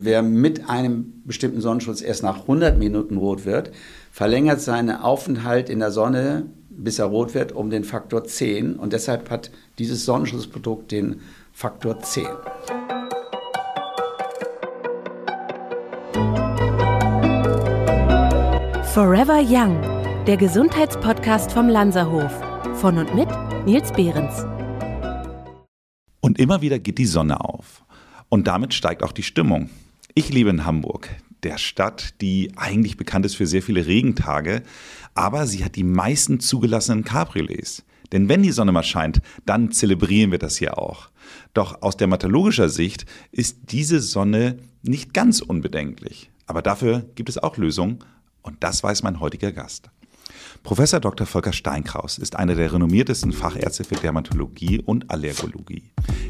Wer mit einem bestimmten Sonnenschutz erst nach 100 Minuten rot wird, verlängert seinen Aufenthalt in der Sonne, bis er rot wird, um den Faktor 10. Und deshalb hat dieses Sonnenschutzprodukt den Faktor 10. Forever Young, der Gesundheitspodcast vom Lanzerhof. Von und mit Nils Behrens. Und immer wieder geht die Sonne auf. Und damit steigt auch die Stimmung. Ich lebe in Hamburg, der Stadt, die eigentlich bekannt ist für sehr viele Regentage, aber sie hat die meisten zugelassenen Cabriolets. Denn wenn die Sonne mal scheint, dann zelebrieren wir das hier auch. Doch aus dermatologischer Sicht ist diese Sonne nicht ganz unbedenklich. Aber dafür gibt es auch Lösungen und das weiß mein heutiger Gast. Professor Dr. Volker Steinkraus ist einer der renommiertesten Fachärzte für Dermatologie und Allergologie.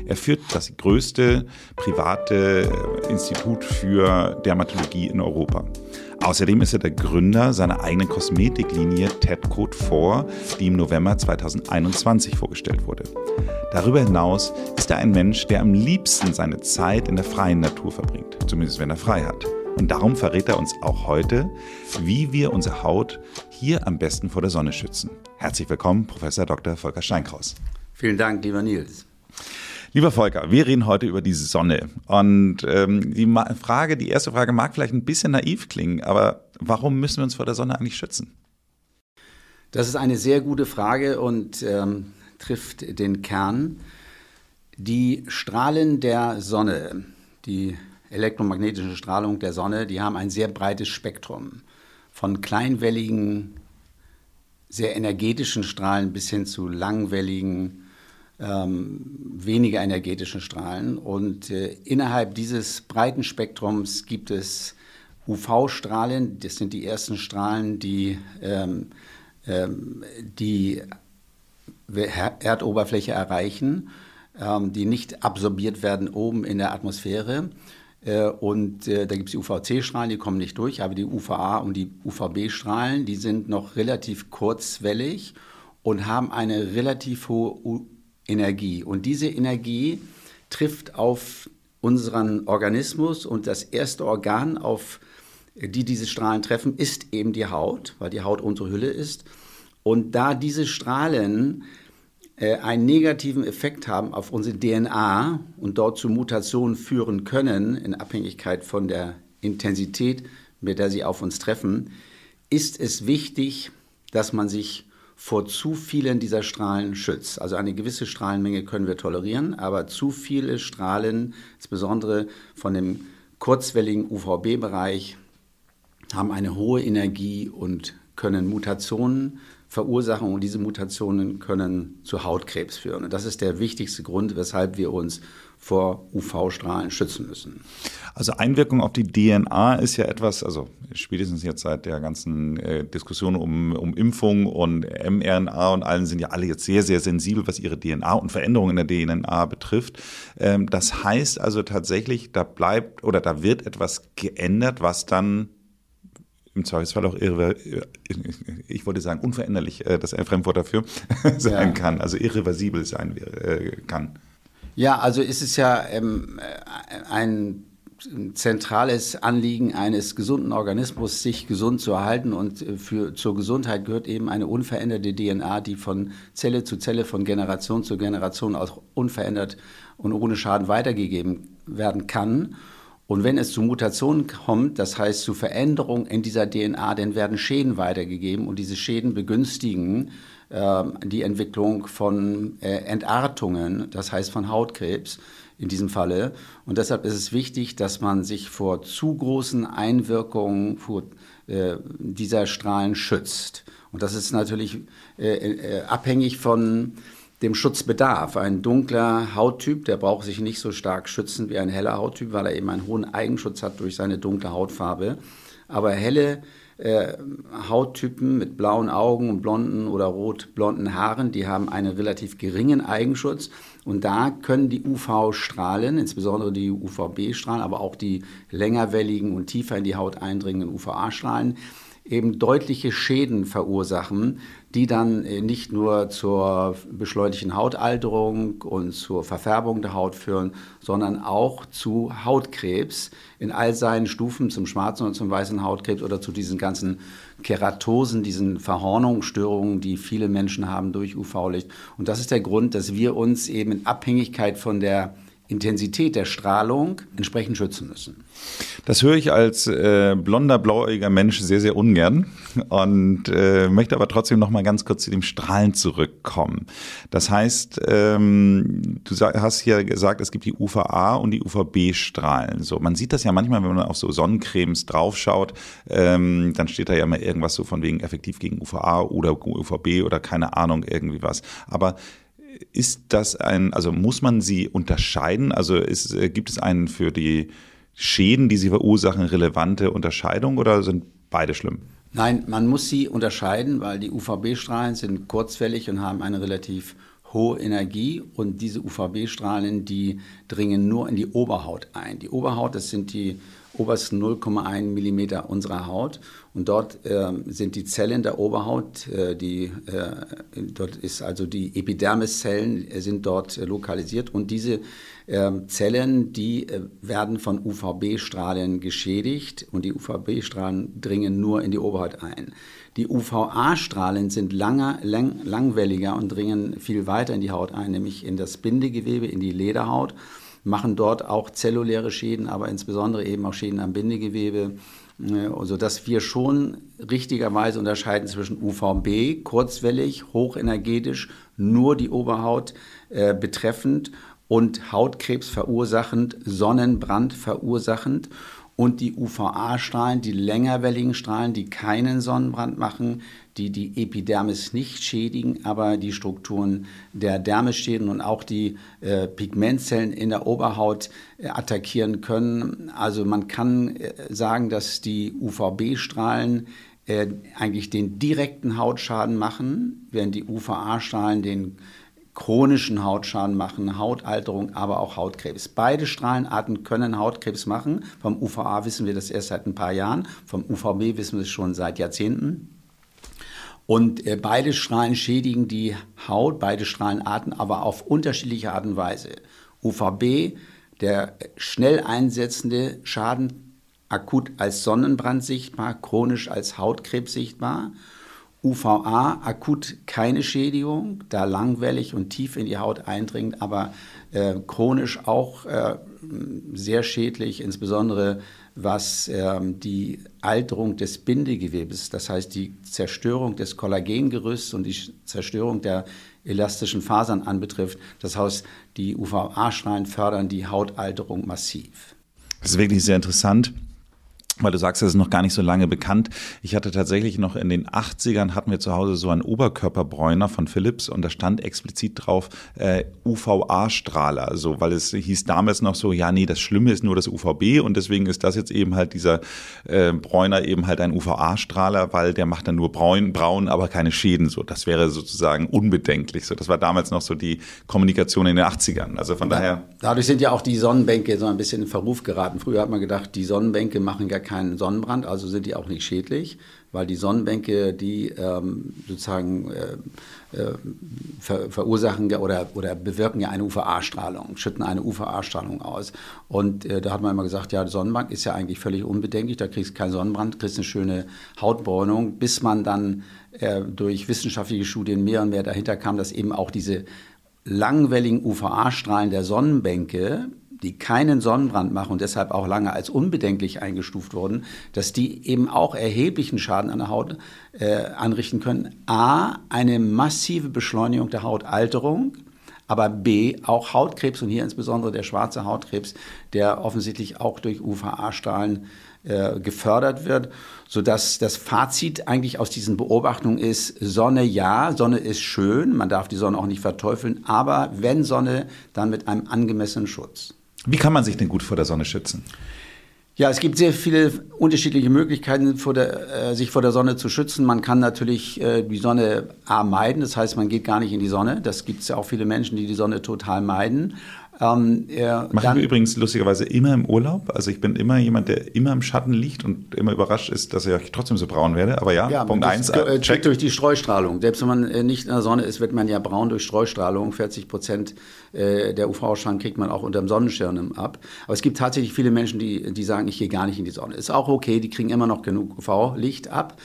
Er führt das größte private Institut für Dermatologie in Europa. Außerdem ist er der Gründer seiner eigenen Kosmetiklinie TED Code 4, die im November 2021 vorgestellt wurde. Darüber hinaus ist er ein Mensch, der am liebsten seine Zeit in der freien Natur verbringt, zumindest wenn er frei hat. Und darum verrät er uns auch heute, wie wir unsere Haut hier am besten vor der Sonne schützen. Herzlich willkommen, Professor Dr. Volker Steinkraus. Vielen Dank, lieber Nils. Lieber Volker, wir reden heute über die Sonne. Und ähm, die Frage, die erste Frage mag vielleicht ein bisschen naiv klingen, aber warum müssen wir uns vor der Sonne eigentlich schützen? Das ist eine sehr gute Frage und ähm, trifft den Kern. Die Strahlen der Sonne, die elektromagnetische Strahlung der Sonne, die haben ein sehr breites Spektrum. Von kleinwelligen, sehr energetischen Strahlen bis hin zu langwelligen, ähm, weniger energetischen Strahlen. Und äh, innerhalb dieses breiten Spektrums gibt es UV-Strahlen, das sind die ersten Strahlen, die ähm, ähm, die Erdoberfläche erreichen, ähm, die nicht absorbiert werden oben in der Atmosphäre. Äh, und äh, da gibt es die UVC-Strahlen, die kommen nicht durch, aber die UVA und die UVB-Strahlen, die sind noch relativ kurzwellig und haben eine relativ hohe Energie. Und diese Energie trifft auf unseren Organismus und das erste Organ, auf die diese Strahlen treffen, ist eben die Haut, weil die Haut unsere Hülle ist. Und da diese Strahlen äh, einen negativen Effekt haben auf unsere DNA und dort zu Mutationen führen können, in Abhängigkeit von der Intensität, mit der sie auf uns treffen, ist es wichtig, dass man sich vor zu vielen dieser Strahlen schützt. Also eine gewisse Strahlenmenge können wir tolerieren, aber zu viele Strahlen, insbesondere von dem kurzwelligen UVB-Bereich, haben eine hohe Energie und können Mutationen verursachen und diese Mutationen können zu Hautkrebs führen. Und das ist der wichtigste Grund, weshalb wir uns vor UV-Strahlen schützen müssen. Also Einwirkung auf die DNA ist ja etwas, also spätestens jetzt seit der ganzen äh, Diskussion um, um Impfung und mRNA und allen sind ja alle jetzt sehr, sehr sensibel, was ihre DNA und Veränderungen in der DNA betrifft. Ähm, das heißt also tatsächlich, da bleibt oder da wird etwas geändert, was dann im Zweifelsfall auch irre, ich wollte sagen unveränderlich, äh, das ein Fremdwort dafür sein ja. kann, also irreversibel sein äh, kann. Ja, also ist es ja ähm, ein zentrales Anliegen eines gesunden Organismus, sich gesund zu erhalten. Und äh, für, zur Gesundheit gehört eben eine unveränderte DNA, die von Zelle zu Zelle, von Generation zu Generation auch unverändert und ohne Schaden weitergegeben werden kann. Und wenn es zu Mutationen kommt, das heißt zu Veränderungen in dieser DNA, dann werden Schäden weitergegeben und diese Schäden begünstigen äh, die Entwicklung von äh, Entartungen, das heißt von Hautkrebs in diesem Falle. Und deshalb ist es wichtig, dass man sich vor zu großen Einwirkungen vor, äh, dieser Strahlen schützt. Und das ist natürlich äh, äh, abhängig von dem Schutzbedarf. Ein dunkler Hauttyp, der braucht sich nicht so stark schützen wie ein heller Hauttyp, weil er eben einen hohen Eigenschutz hat durch seine dunkle Hautfarbe. Aber helle äh, Hauttypen mit blauen Augen und blonden oder rot-blonden Haaren, die haben einen relativ geringen Eigenschutz. Und da können die UV-Strahlen, insbesondere die UVB-Strahlen, aber auch die längerwelligen und tiefer in die Haut eindringenden UVA-Strahlen, eben deutliche Schäden verursachen, die dann äh, nicht nur zur beschleunigten Hautalterung und zur Verfärbung der Haut führen, sondern auch zu Hautkrebs in all seinen Stufen, zum schwarzen und zum weißen Hautkrebs oder zu diesen ganzen Keratosen, diesen Verhornungsstörungen, die viele Menschen haben durch UV-Licht. Und das ist der Grund, dass wir uns eben in Abhängigkeit von der Intensität der Strahlung entsprechend schützen müssen. Das höre ich als äh, blonder, blauäugiger Mensch sehr, sehr ungern und äh, möchte aber trotzdem noch mal ganz kurz zu dem Strahlen zurückkommen. Das heißt, ähm, du hast hier gesagt, es gibt die UVA und die UVB-Strahlen. So, man sieht das ja manchmal, wenn man auf so Sonnencremes draufschaut, ähm, dann steht da ja immer irgendwas so von wegen effektiv gegen UVA oder UVB oder keine Ahnung, irgendwie was. Aber ist das ein, also muss man sie unterscheiden? Also ist, äh, gibt es einen für die Schäden, die sie verursachen, relevante Unterscheidung oder sind beide schlimm? Nein, man muss sie unterscheiden, weil die UVB-Strahlen sind kurzwellig und haben eine relativ hohe Energie und diese UVB-Strahlen, die dringen nur in die Oberhaut ein. Die Oberhaut, das sind die obersten 0,1 Millimeter unserer Haut. Und dort äh, sind die Zellen der Oberhaut, äh, die, äh, dort ist also die Epidermiszellen äh, sind dort äh, lokalisiert. Und diese ähm, Zellen, die äh, werden von UVB-Strahlen geschädigt und die UVB-Strahlen dringen nur in die Oberhaut ein. Die UVA-Strahlen sind langer, lang, langwelliger und dringen viel weiter in die Haut ein, nämlich in das Bindegewebe, in die Lederhaut machen dort auch zelluläre Schäden, aber insbesondere eben auch Schäden am Bindegewebe, sodass wir schon richtigerweise unterscheiden zwischen UVB, kurzwellig, hochenergetisch, nur die Oberhaut äh, betreffend und Hautkrebs verursachend, Sonnenbrand verursachend und die UVA-Strahlen, die längerwelligen Strahlen, die keinen Sonnenbrand machen, die die Epidermis nicht schädigen, aber die Strukturen der Dermis schädigen und auch die äh, Pigmentzellen in der Oberhaut äh, attackieren können. Also man kann äh, sagen, dass die UVB-Strahlen äh, eigentlich den direkten Hautschaden machen, während die UVA-Strahlen den chronischen Hautschaden machen, Hautalterung, aber auch Hautkrebs. Beide Strahlenarten können Hautkrebs machen. Vom UVA wissen wir das erst seit ein paar Jahren, vom UVB wissen wir es schon seit Jahrzehnten. Und äh, beide Strahlen schädigen die Haut, beide Strahlenarten, aber auf unterschiedliche Art und Weise. UVB, der schnell einsetzende Schaden, akut als Sonnenbrand sichtbar, chronisch als Hautkrebs sichtbar. UVA akut keine Schädigung, da langwellig und tief in die Haut eindringend, aber äh, chronisch auch äh, sehr schädlich, insbesondere was äh, die Alterung des Bindegewebes, das heißt die Zerstörung des Kollagengerüsts und die Zerstörung der elastischen Fasern anbetrifft. Das heißt, die UVA-Strahlen fördern die Hautalterung massiv. Das ist wirklich sehr interessant weil du sagst, das ist noch gar nicht so lange bekannt. Ich hatte tatsächlich noch in den 80ern hatten wir zu Hause so einen Oberkörperbräuner von Philips und da stand explizit drauf äh, UVA-Strahler, so weil es hieß damals noch so, ja nee, das Schlimme ist nur das UVB und deswegen ist das jetzt eben halt dieser äh, Bräuner eben halt ein UVA-Strahler, weil der macht dann nur braun, braun, aber keine Schäden. So, das wäre sozusagen unbedenklich. So, das war damals noch so die Kommunikation in den 80ern. Also von ja, daher. Dadurch sind ja auch die Sonnenbänke so ein bisschen in Verruf geraten. Früher hat man gedacht, die Sonnenbänke machen gar keinen Sonnenbrand, also sind die auch nicht schädlich, weil die Sonnenbänke, die ähm, sozusagen äh, äh, ver verursachen oder, oder bewirken ja eine UVA-Strahlung, schütten eine UVA-Strahlung aus. Und äh, da hat man immer gesagt, ja, Sonnenbank ist ja eigentlich völlig unbedenklich, da kriegst du keinen Sonnenbrand, kriegst eine schöne Hautbräunung, bis man dann äh, durch wissenschaftliche Studien mehr und mehr dahinter kam, dass eben auch diese langwelligen UVA-Strahlen der Sonnenbänke die keinen Sonnenbrand machen und deshalb auch lange als unbedenklich eingestuft wurden, dass die eben auch erheblichen Schaden an der Haut äh, anrichten können. A, eine massive Beschleunigung der Hautalterung, aber B, auch Hautkrebs und hier insbesondere der schwarze Hautkrebs, der offensichtlich auch durch UVA-Strahlen äh, gefördert wird, sodass das Fazit eigentlich aus diesen Beobachtungen ist, Sonne ja, Sonne ist schön, man darf die Sonne auch nicht verteufeln, aber wenn Sonne, dann mit einem angemessenen Schutz. Wie kann man sich denn gut vor der Sonne schützen? Ja, es gibt sehr viele unterschiedliche Möglichkeiten, vor der, äh, sich vor der Sonne zu schützen. Man kann natürlich äh, die Sonne A meiden, das heißt, man geht gar nicht in die Sonne. Das gibt es ja auch viele Menschen, die die Sonne total meiden. Ähm, äh, Machen wir übrigens lustigerweise immer im Urlaub. Also ich bin immer jemand, der immer im Schatten liegt und immer überrascht ist, dass ich trotzdem so braun werde. Aber ja, ja Punkt 1. Äh, check durch die Streustrahlung. Selbst wenn man äh, nicht in der Sonne ist, wird man ja braun durch Streustrahlung. 40 Prozent äh, der UV-Strahlen kriegt man auch unter dem Sonnenschirm ab. Aber es gibt tatsächlich viele Menschen, die, die sagen, ich gehe gar nicht in die Sonne. Ist auch okay, die kriegen immer noch genug UV-Licht ab.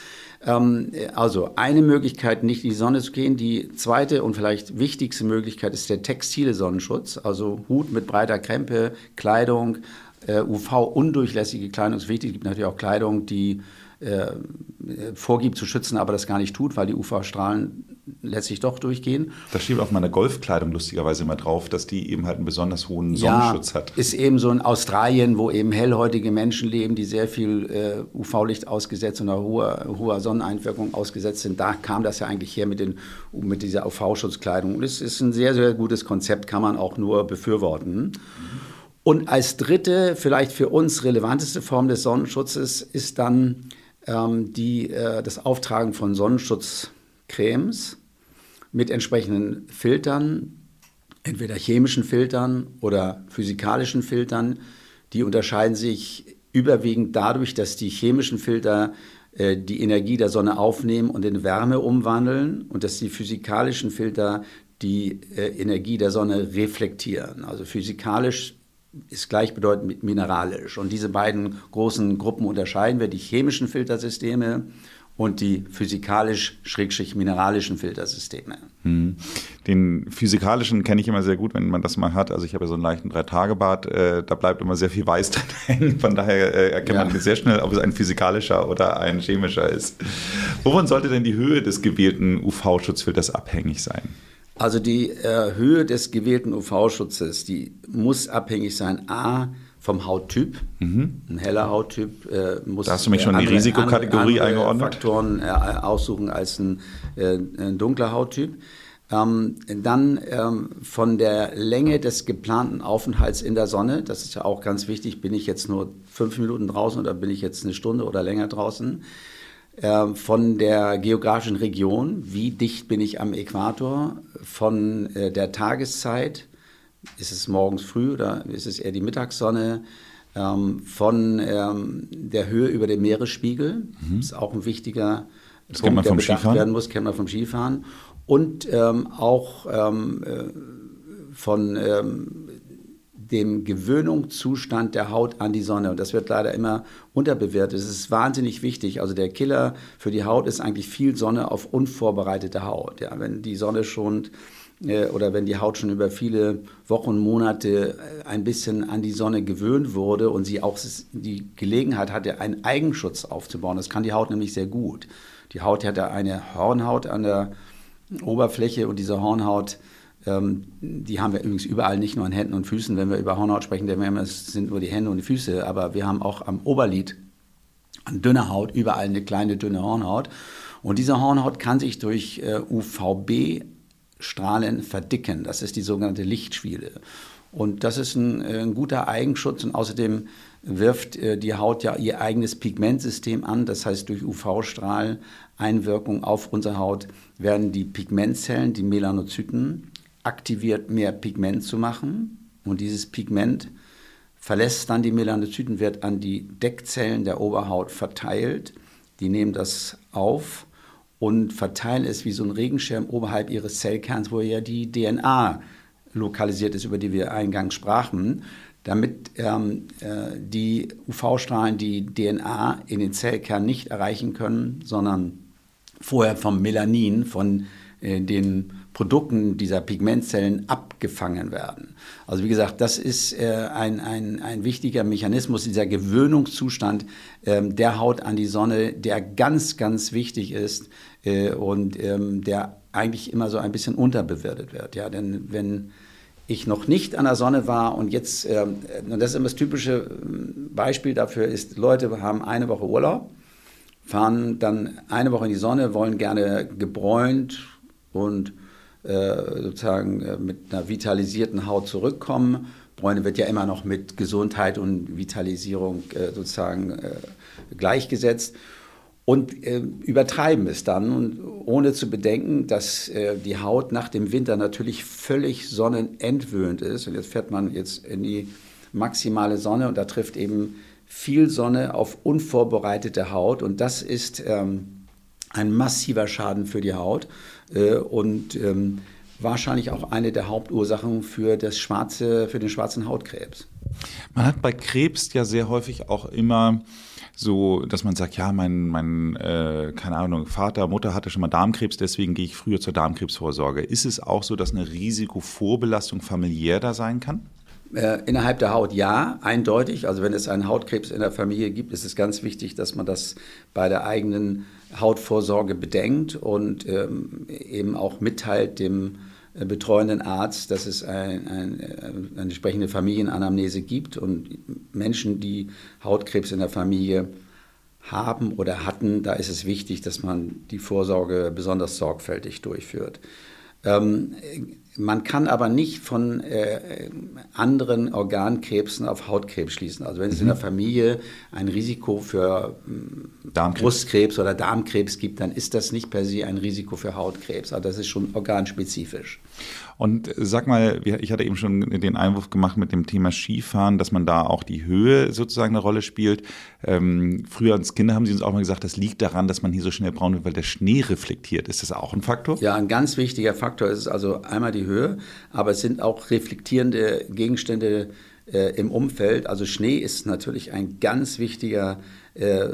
Ähm, also eine Möglichkeit, nicht in die Sonne zu gehen. Die zweite und vielleicht wichtigste Möglichkeit ist der textile Sonnenschutz, also Hut mit breiter Krempe, Kleidung, äh, UV-undurchlässige Kleidung ist wichtig. Es gibt natürlich auch Kleidung, die äh, vorgibt zu schützen, aber das gar nicht tut, weil die UV-Strahlen letztlich doch durchgehen. Das steht auf meiner Golfkleidung lustigerweise immer drauf, dass die eben halt einen besonders hohen Sonnenschutz ja, hat. Ist eben so in Australien, wo eben hellhäutige Menschen leben, die sehr viel äh, UV-Licht ausgesetzt und hoher, hoher Sonneneinwirkung ausgesetzt sind. Da kam das ja eigentlich her mit, den, mit dieser UV-Schutzkleidung. Und es ist ein sehr, sehr gutes Konzept, kann man auch nur befürworten. Mhm. Und als dritte, vielleicht für uns relevanteste Form des Sonnenschutzes ist dann ähm, die, äh, das Auftragen von Sonnenschutzcremes mit entsprechenden Filtern, entweder chemischen Filtern oder physikalischen Filtern. Die unterscheiden sich überwiegend dadurch, dass die chemischen Filter äh, die Energie der Sonne aufnehmen und in Wärme umwandeln und dass die physikalischen Filter die äh, Energie der Sonne reflektieren. Also physikalisch ist gleichbedeutend mit mineralisch. Und diese beiden großen Gruppen unterscheiden wir, die chemischen Filtersysteme und die physikalisch-mineralischen Filtersysteme. Hm. Den physikalischen kenne ich immer sehr gut, wenn man das mal hat. Also ich habe ja so einen leichten Drei-Tage-Bad, äh, da bleibt immer sehr viel Weiß drin hängen. Von daher äh, erkennt ja. man sehr schnell, ob es ein physikalischer oder ein chemischer ist. Wovon sollte denn die Höhe des gewählten UV-Schutzfilters abhängig sein? Also die äh, Höhe des gewählten UV-Schutzes, die muss abhängig sein, a, vom Hauttyp. Mhm. Ein heller Hauttyp äh, muss. Da hast du mich schon in die Risikokategorie andere, andere eingeordnet. Faktoren äh, aussuchen als ein, äh, ein dunkler Hauttyp. Ähm, dann ähm, von der Länge des geplanten Aufenthalts in der Sonne, das ist ja auch ganz wichtig, bin ich jetzt nur fünf Minuten draußen oder bin ich jetzt eine Stunde oder länger draußen? Ähm, von der geografischen Region, wie dicht bin ich am Äquator, von äh, der Tageszeit, ist es morgens früh oder ist es eher die Mittagssonne, ähm, von ähm, der Höhe über dem Meeresspiegel, mhm. ist auch ein wichtiger das Punkt, der bedacht Skifahren. werden muss, kennt man vom Skifahren. Und ähm, auch ähm, äh, von ähm, dem Gewöhnungszustand der Haut an die Sonne. Und das wird leider immer unterbewertet. Es ist wahnsinnig wichtig. Also der Killer für die Haut ist eigentlich viel Sonne auf unvorbereitete Haut. Ja, wenn die Sonne schon äh, oder wenn die Haut schon über viele Wochen, Monate äh, ein bisschen an die Sonne gewöhnt wurde und sie auch die Gelegenheit hatte, einen Eigenschutz aufzubauen. Das kann die Haut nämlich sehr gut. Die Haut hat ja eine Hornhaut an der Oberfläche und diese Hornhaut ähm, die haben wir übrigens überall, nicht nur an Händen und Füßen. Wenn wir über Hornhaut sprechen, dann es sind nur die Hände und die Füße, aber wir haben auch am Oberlid an dünner Haut überall eine kleine dünne Hornhaut. Und diese Hornhaut kann sich durch äh, UVB-Strahlen verdicken. Das ist die sogenannte Lichtschwiele. Und das ist ein, äh, ein guter Eigenschutz und außerdem wirft äh, die Haut ja ihr eigenes Pigmentsystem an. Das heißt, durch UV-Strahleinwirkung auf unsere Haut werden die Pigmentzellen, die Melanozyten, aktiviert, mehr Pigment zu machen. Und dieses Pigment verlässt dann die Melanozyten, wird an die Deckzellen der Oberhaut verteilt. Die nehmen das auf und verteilen es wie so ein Regenschirm oberhalb ihres Zellkerns, wo ja die DNA lokalisiert ist, über die wir eingangs sprachen, damit ähm, äh, die UV-Strahlen die DNA in den Zellkern nicht erreichen können, sondern vorher vom Melanin, von äh, den Produkten dieser Pigmentzellen abgefangen werden. Also wie gesagt, das ist äh, ein, ein, ein wichtiger Mechanismus, dieser Gewöhnungszustand ähm, der Haut an die Sonne, der ganz, ganz wichtig ist und ähm, der eigentlich immer so ein bisschen unterbewertet wird. Ja? Denn wenn ich noch nicht an der Sonne war und jetzt, ähm, und das ist immer das typische ähm, Beispiel dafür ist, Leute haben eine Woche Urlaub, fahren dann eine Woche in die Sonne, wollen gerne gebräunt und äh, sozusagen äh, mit einer vitalisierten Haut zurückkommen. Bräune wird ja immer noch mit Gesundheit und Vitalisierung äh, sozusagen gleichgesetzt. Und äh, übertreiben es dann und ohne zu bedenken, dass äh, die Haut nach dem Winter natürlich völlig sonnenentwöhnt ist. Und jetzt fährt man jetzt in die maximale Sonne und da trifft eben viel Sonne auf unvorbereitete Haut und das ist ähm, ein massiver Schaden für die Haut äh, und ähm, wahrscheinlich auch eine der Hauptursachen für, das schwarze, für den schwarzen Hautkrebs. Man hat bei Krebs ja sehr häufig auch immer so, dass man sagt, ja, mein, mein äh, keine Ahnung, Vater, Mutter hatte schon mal Darmkrebs, deswegen gehe ich früher zur Darmkrebsvorsorge. Ist es auch so, dass eine Risikovorbelastung familiär da sein kann? Äh, innerhalb der Haut ja, eindeutig. Also wenn es einen Hautkrebs in der Familie gibt, ist es ganz wichtig, dass man das bei der eigenen Hautvorsorge bedenkt und ähm, eben auch mitteilt dem betreuenden Arzt, dass es ein, ein, äh, eine entsprechende Familienanamnese gibt und Menschen, die Hautkrebs in der Familie haben oder hatten, da ist es wichtig, dass man die Vorsorge besonders sorgfältig durchführt. Ähm, man kann aber nicht von äh, anderen Organkrebsen auf Hautkrebs schließen. Also wenn es mhm. in der Familie ein Risiko für Darmkrebs. Brustkrebs oder Darmkrebs gibt, dann ist das nicht per se ein Risiko für Hautkrebs. Also das ist schon organspezifisch. Und sag mal, ich hatte eben schon den Einwurf gemacht mit dem Thema Skifahren, dass man da auch die Höhe sozusagen eine Rolle spielt. Ähm, früher als Kinder haben sie uns auch mal gesagt, das liegt daran, dass man hier so schnell braun wird, weil der Schnee reflektiert. Ist das auch ein Faktor? Ja, ein ganz wichtiger Faktor ist also einmal die Höhe, aber es sind auch reflektierende Gegenstände äh, im Umfeld. Also Schnee ist natürlich ein ganz wichtiger äh,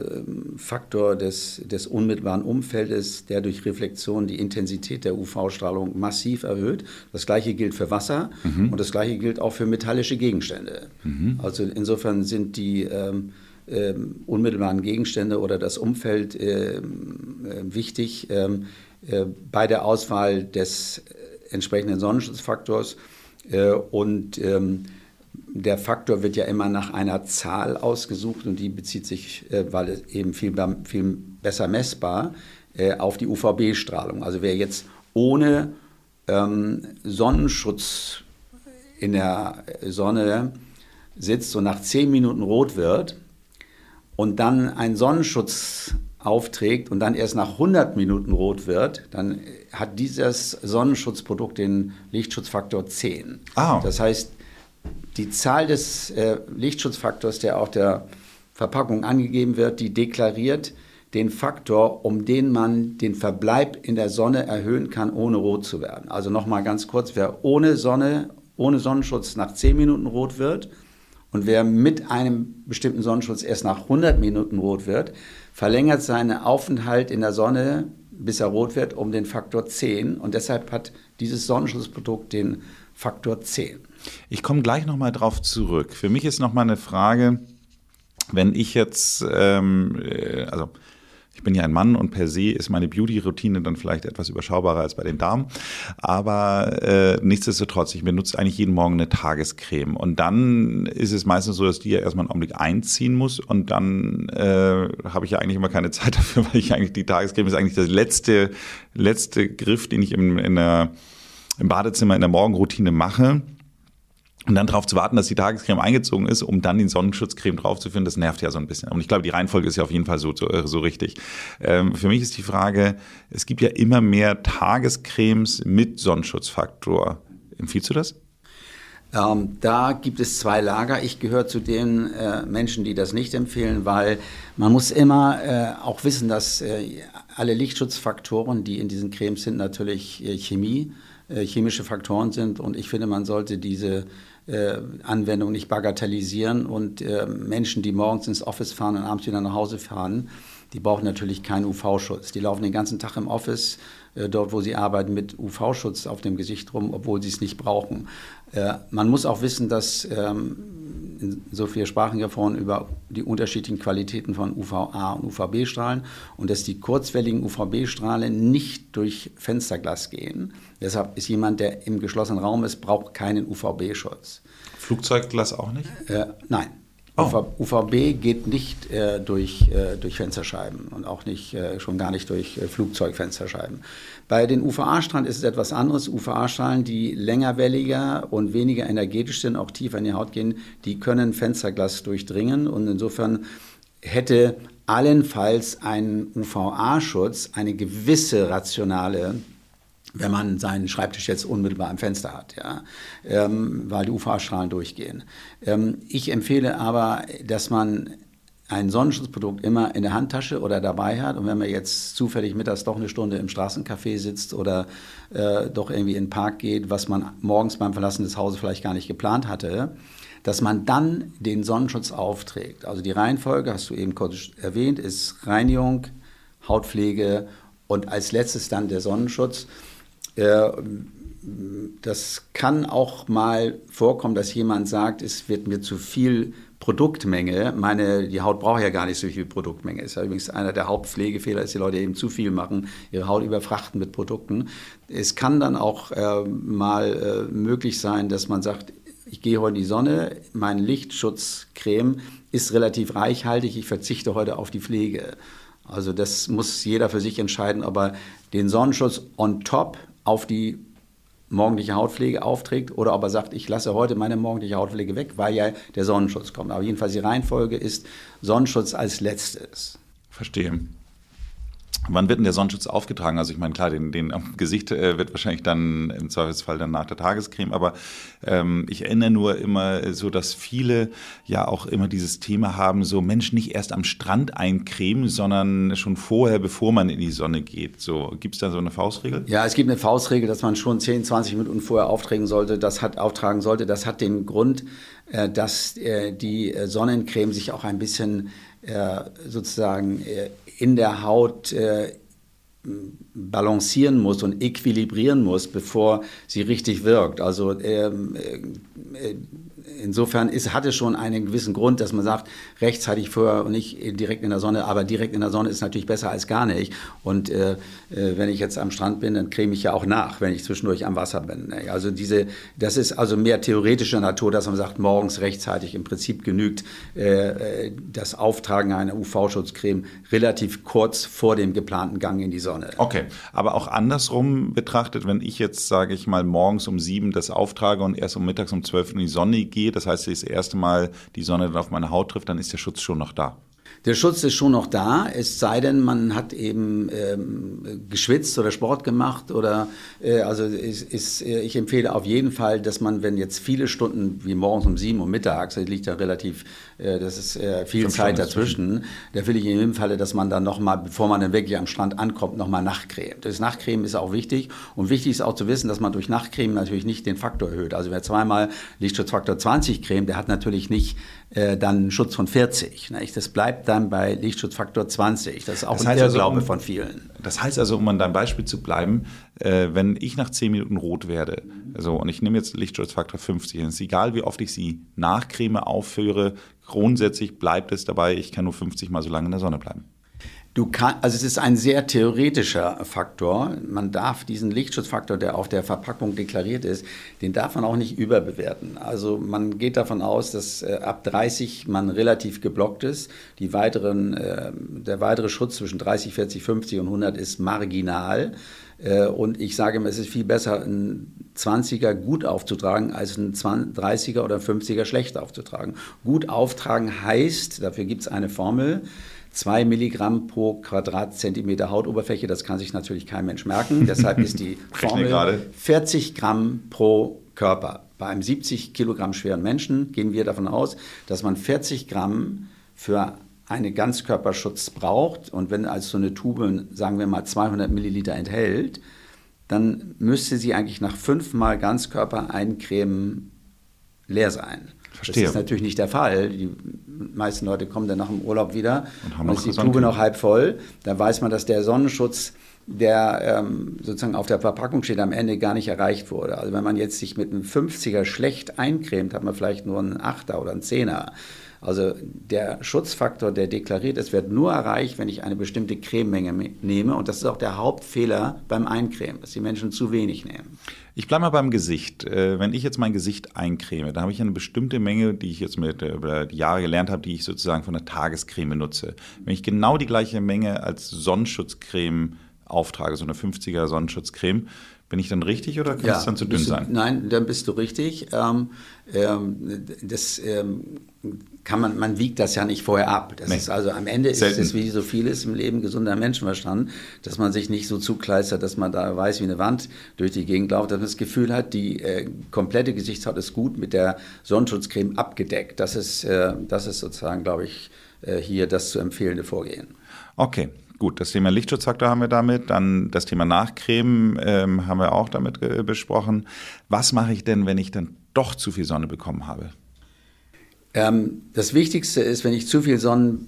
Faktor des, des unmittelbaren Umfeldes, der durch Reflexion die Intensität der UV-Strahlung massiv erhöht. Das gleiche gilt für Wasser mhm. und das gleiche gilt auch für metallische Gegenstände. Mhm. Also insofern sind die ähm, ähm, unmittelbaren Gegenstände oder das Umfeld ähm, äh, wichtig ähm, äh, bei der Auswahl des entsprechenden Sonnenschutzfaktors äh, und ähm, der Faktor wird ja immer nach einer Zahl ausgesucht und die bezieht sich, äh, weil es eben viel, viel besser messbar, äh, auf die UVB-Strahlung. Also wer jetzt ohne ähm, Sonnenschutz in der Sonne sitzt und nach 10 Minuten rot wird und dann einen Sonnenschutz aufträgt und dann erst nach 100 Minuten rot wird, dann hat dieses Sonnenschutzprodukt den Lichtschutzfaktor 10. Ah. Das heißt, die Zahl des äh, Lichtschutzfaktors, der auf der Verpackung angegeben wird, die deklariert den Faktor, um den man den Verbleib in der Sonne erhöhen kann, ohne rot zu werden. Also nochmal ganz kurz, wer ohne Sonne, ohne Sonnenschutz nach 10 Minuten rot wird und wer mit einem bestimmten Sonnenschutz erst nach 100 Minuten rot wird, verlängert seinen Aufenthalt in der Sonne, bis er rot wird, um den Faktor 10. Und deshalb hat dieses Sonnenschutzprodukt den Faktor 10. Ich komme gleich nochmal drauf zurück. Für mich ist nochmal eine Frage, wenn ich jetzt, ähm, äh, also ich bin ja ein Mann und per se ist meine Beauty-Routine dann vielleicht etwas überschaubarer als bei den Damen. Aber äh, nichtsdestotrotz, ich benutze eigentlich jeden Morgen eine Tagescreme. Und dann ist es meistens so, dass die ja erstmal einen Augenblick einziehen muss. Und dann äh, habe ich ja eigentlich immer keine Zeit dafür, weil ich eigentlich die Tagescreme ist eigentlich das letzte, letzte Griff, den ich im, in der, im Badezimmer in der Morgenroutine mache. Und dann darauf zu warten, dass die Tagescreme eingezogen ist, um dann den Sonnenschutzcreme draufzuführen, das nervt ja so ein bisschen. Und ich glaube, die Reihenfolge ist ja auf jeden Fall so, so, so richtig. Ähm, für mich ist die Frage, es gibt ja immer mehr Tagescremes mit Sonnenschutzfaktor. Empfiehlst du das? Ähm, da gibt es zwei Lager. Ich gehöre zu den äh, Menschen, die das nicht empfehlen, weil man muss immer äh, auch wissen, dass äh, alle Lichtschutzfaktoren, die in diesen Cremes sind, natürlich äh, Chemie, äh, chemische Faktoren sind. Und ich finde, man sollte diese äh, Anwendung nicht bagatellisieren. Und äh, Menschen, die morgens ins Office fahren und abends wieder nach Hause fahren, die brauchen natürlich keinen UV-Schutz. Die laufen den ganzen Tag im Office, äh, dort wo sie arbeiten, mit UV-Schutz auf dem Gesicht rum, obwohl sie es nicht brauchen. Äh, man muss auch wissen, dass ähm, so viele sprachen ja vorhin über die unterschiedlichen Qualitäten von UVA und UVB-Strahlen und dass die kurzwelligen UVB-Strahlen nicht durch Fensterglas gehen. Deshalb ist jemand, der im geschlossenen Raum ist, braucht keinen UVB-Schutz. Flugzeugglas auch nicht? Äh, nein. Oh. UVB geht nicht äh, durch, äh, durch Fensterscheiben und auch nicht, äh, schon gar nicht durch äh, Flugzeugfensterscheiben. Bei den UVA-Strahlen ist es etwas anderes. UVA-Strahlen, die längerwelliger und weniger energetisch sind, auch tiefer in die Haut gehen, die können Fensterglas durchdringen und insofern hätte allenfalls ein UVA-Schutz eine gewisse rationale wenn man seinen Schreibtisch jetzt unmittelbar am Fenster hat, ja, ähm, weil die UV-Strahlen durchgehen. Ähm, ich empfehle aber, dass man ein Sonnenschutzprodukt immer in der Handtasche oder dabei hat. Und wenn man jetzt zufällig mittags doch eine Stunde im Straßencafé sitzt oder äh, doch irgendwie in den Park geht, was man morgens beim Verlassen des Hauses vielleicht gar nicht geplant hatte, dass man dann den Sonnenschutz aufträgt. Also die Reihenfolge, hast du eben kurz erwähnt, ist Reinigung, Hautpflege und als letztes dann der Sonnenschutz. Äh, das kann auch mal vorkommen, dass jemand sagt, es wird mir zu viel Produktmenge. Meine, die Haut braucht ja gar nicht so viel Produktmenge. Ist ja übrigens einer der Hauptpflegefehler, dass die Leute eben zu viel machen, ihre Haut überfrachten mit Produkten. Es kann dann auch äh, mal äh, möglich sein, dass man sagt, ich gehe heute in die Sonne, mein Lichtschutzcreme ist relativ reichhaltig, ich verzichte heute auf die Pflege. Also das muss jeder für sich entscheiden, ob er den Sonnenschutz on top auf die morgendliche Hautpflege aufträgt oder ob er sagt, ich lasse heute meine morgendliche Hautpflege weg, weil ja der Sonnenschutz kommt. Aber jedenfalls die Reihenfolge ist Sonnenschutz als letztes. Verstehe. Wann wird denn der Sonnenschutz aufgetragen? Also ich meine, klar, den, den am Gesicht äh, wird wahrscheinlich dann im Zweifelsfall dann nach der Tagescreme, aber ähm, ich erinnere nur immer so, dass viele ja auch immer dieses Thema haben, so Mensch, nicht erst am Strand eincremen, sondern schon vorher, bevor man in die Sonne geht. So, gibt es da so eine Faustregel? Ja, es gibt eine Faustregel, dass man schon 10, 20 Minuten vorher auftragen sollte. Das hat auftragen sollte. Das hat den Grund, äh, dass äh, die Sonnencreme sich auch ein bisschen äh, sozusagen äh, in der Haut äh, balancieren muss und equilibrieren muss, bevor sie richtig wirkt. Also ähm, äh, insofern ist, hat es schon einen gewissen Grund, dass man sagt, rechts hatte ich vorher und nicht direkt in der Sonne, aber direkt in der Sonne ist natürlich besser als gar nicht. Und äh, äh, wenn ich jetzt am Strand bin, dann creme ich ja auch nach, wenn ich zwischendurch am Wasser bin. Ne? Also diese, das ist also mehr theoretischer Natur, dass man sagt, morgens rechtzeitig im Prinzip genügt äh, äh das Auftragen einer UV-Schutzcreme relativ kurz vor dem geplanten Gang in die Sonne. Okay, aber auch andersrum betrachtet, wenn ich jetzt, sage ich mal, morgens um sieben das auftrage und erst um mittags um zwölf in die Sonne gehe, das heißt, das erste Mal die Sonne dann auf meine Haut trifft, dann ist der Schutz schon noch da. Der Schutz ist schon noch da, es sei denn, man hat eben ähm, geschwitzt oder Sport gemacht oder äh, also ist, ist, äh, ich empfehle auf jeden Fall, dass man, wenn jetzt viele Stunden wie morgens um sieben und mittags, das liegt ja relativ, äh, das ist äh, viel Fünf Zeit dazwischen, da will ich in jedem Falle, dass man dann nochmal, bevor man dann wirklich am Strand ankommt, nochmal nachcremt. Das Nachcremen ist auch wichtig und wichtig ist auch zu wissen, dass man durch Nachcremen natürlich nicht den Faktor erhöht. Also wer zweimal Lichtschutzfaktor 20 cremt, der hat natürlich nicht äh, dann einen Schutz von 40. Nicht? Das bleibt dann bei Lichtschutzfaktor 20. Das ist auch das heißt ein Irrglaube also, von vielen. Das heißt also, um an deinem Beispiel zu bleiben, äh, wenn ich nach 10 Minuten rot werde, so, und ich nehme jetzt Lichtschutzfaktor 50, dann ist egal, wie oft ich sie nachcreme, aufführe, grundsätzlich bleibt es dabei, ich kann nur 50 mal so lange in der Sonne bleiben. Du kann, also es ist ein sehr theoretischer Faktor. Man darf diesen Lichtschutzfaktor, der auf der Verpackung deklariert ist, den darf man auch nicht überbewerten. Also man geht davon aus, dass äh, ab 30 man relativ geblockt ist. Die weiteren, äh, der weitere Schutz zwischen 30, 40, 50 und 100 ist marginal. Äh, und ich sage mir, es ist viel besser, einen 20er gut aufzutragen, als einen 30er oder 50er schlecht aufzutragen. Gut auftragen heißt, dafür gibt es eine Formel, 2 Milligramm pro Quadratzentimeter Hautoberfläche, das kann sich natürlich kein Mensch merken. Deshalb ist die Formel 40 Gramm pro Körper. Bei einem 70 Kilogramm schweren Menschen gehen wir davon aus, dass man 40 Gramm für einen Ganzkörperschutz braucht. Und wenn also so eine Tube, sagen wir mal, 200 Milliliter enthält, dann müsste sie eigentlich nach fünfmal Ganzkörper eincremen leer sein. Verstehe. Das ist natürlich nicht der Fall. Die meisten Leute kommen dann nach dem Urlaub wieder und, haben und ist die Tube noch halb voll. Da weiß man, dass der Sonnenschutz, der ähm, sozusagen auf der Verpackung steht, am Ende gar nicht erreicht wurde. Also wenn man jetzt sich mit einem 50er schlecht eincremt, hat man vielleicht nur einen 8er oder einen 10er. Also der Schutzfaktor, der deklariert ist, wird nur erreicht, wenn ich eine bestimmte Crememenge nehme. Und das ist auch der Hauptfehler beim Eincremen, dass die Menschen zu wenig nehmen. Ich bleibe mal beim Gesicht. Äh, wenn ich jetzt mein Gesicht eincreme, da habe ich eine bestimmte Menge, die ich jetzt mit, äh, über die Jahre gelernt habe, die ich sozusagen von der Tagescreme nutze. Wenn ich genau die gleiche Menge als Sonnenschutzcreme auftrage, so eine 50er Sonnenschutzcreme, Bin ich dann richtig oder kann ja, es dann zu dünn du, sein? Nein, dann bist du richtig. Ähm, ähm, das ähm, kann man, man wiegt das ja nicht vorher ab. Das nee. ist also am Ende Selten. ist es wie so vieles im Leben gesunder Menschenverstand, dass man sich nicht so zukleistert, dass man da weiß wie eine Wand durch die Gegend läuft, dass man das Gefühl hat, die äh, komplette Gesichtshaut ist gut mit der Sonnenschutzcreme abgedeckt. Das ist, äh, das ist sozusagen, glaube ich, äh, hier das zu empfehlende Vorgehen. Okay, Gut, das Thema Lichtschutzfaktor haben wir damit, dann das Thema Nachcremen ähm, haben wir auch damit besprochen. Was mache ich denn, wenn ich dann doch zu viel Sonne bekommen habe? Ähm, das Wichtigste ist, wenn ich zu viel Sonnen,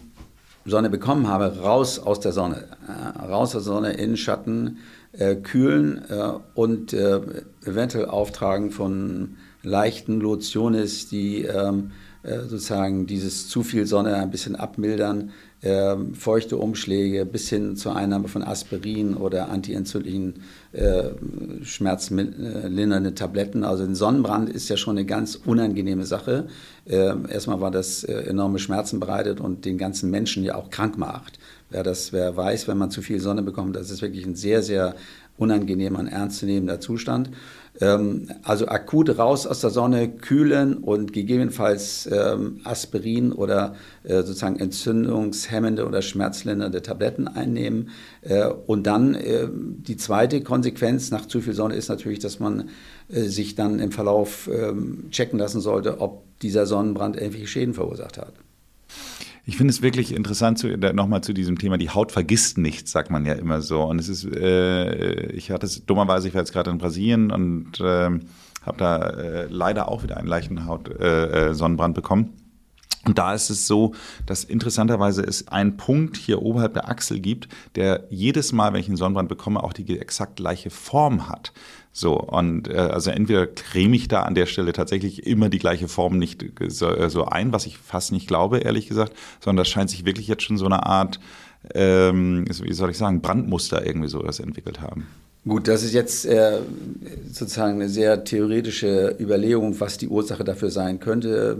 Sonne bekommen habe, raus aus der Sonne. Äh, raus aus der Sonne, in Schatten, äh, kühlen äh, und äh, eventuell auftragen von leichten Lotiones, die ähm, äh, sozusagen dieses zu viel Sonne ein bisschen abmildern äh, feuchte Umschläge bis hin zur Einnahme von Aspirin oder antientzündlichen äh, schmerzlindernde Tabletten. Also ein Sonnenbrand ist ja schon eine ganz unangenehme Sache. Äh, erstmal war das äh, enorme Schmerzen bereitet und den ganzen Menschen ja auch krank macht. Wer das, wer weiß, wenn man zu viel Sonne bekommt, das ist wirklich ein sehr, sehr unangenehmer und ernstzunehmender Zustand. Ähm, also akut raus aus der Sonne, kühlen und gegebenenfalls ähm, Aspirin oder äh, sozusagen entzündungshemmende oder schmerzlindernde Tabletten einnehmen. Äh, und dann äh, die zweite Konsequenz nach zu viel Sonne ist natürlich, dass man sich dann im Verlauf ähm, checken lassen sollte, ob dieser Sonnenbrand irgendwelche Schäden verursacht hat. Ich finde es wirklich interessant, nochmal zu diesem Thema, die Haut vergisst nichts, sagt man ja immer so. Und es ist, äh, ich hatte es dummerweise, ich war jetzt gerade in Brasilien und äh, habe da äh, leider auch wieder einen leichten Haut, äh, äh, Sonnenbrand bekommen. Und da ist es so, dass interessanterweise es einen Punkt hier oberhalb der Achsel gibt, der jedes Mal, wenn ich einen Sonnenbrand bekomme, auch die exakt gleiche Form hat. So, und äh, also entweder creme ich da an der Stelle tatsächlich immer die gleiche Form nicht so, äh, so ein, was ich fast nicht glaube, ehrlich gesagt, sondern das scheint sich wirklich jetzt schon so eine Art, ähm, wie soll ich sagen, Brandmuster irgendwie so das entwickelt haben. Gut, das ist jetzt äh, sozusagen eine sehr theoretische Überlegung, was die Ursache dafür sein könnte.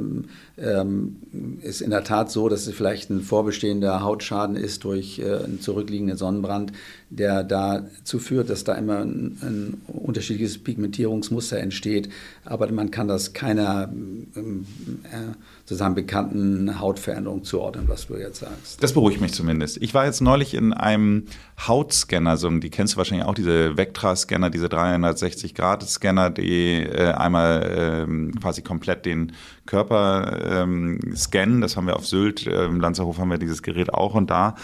Ähm, ist in der Tat so, dass es vielleicht ein vorbestehender Hautschaden ist durch äh, einen zurückliegenden Sonnenbrand, der dazu führt, dass da immer ein, ein, unterschiedliches Pigmentierungsmuster entsteht. Aber man kann das keiner ähm, äh, sozusagen bekannten Hautveränderung zuordnen, was du jetzt sagst. Das beruhigt mich zumindest. Ich war jetzt neulich in einem Hautscanner, so, die kennst du wahrscheinlich auch, diese Vectra-Scanner, diese 360-Grad-Scanner, die äh, einmal ähm, quasi komplett den Körper ähm, scannen. Das haben wir auf Sylt, äh, im Lanzerhof haben wir dieses Gerät auch und da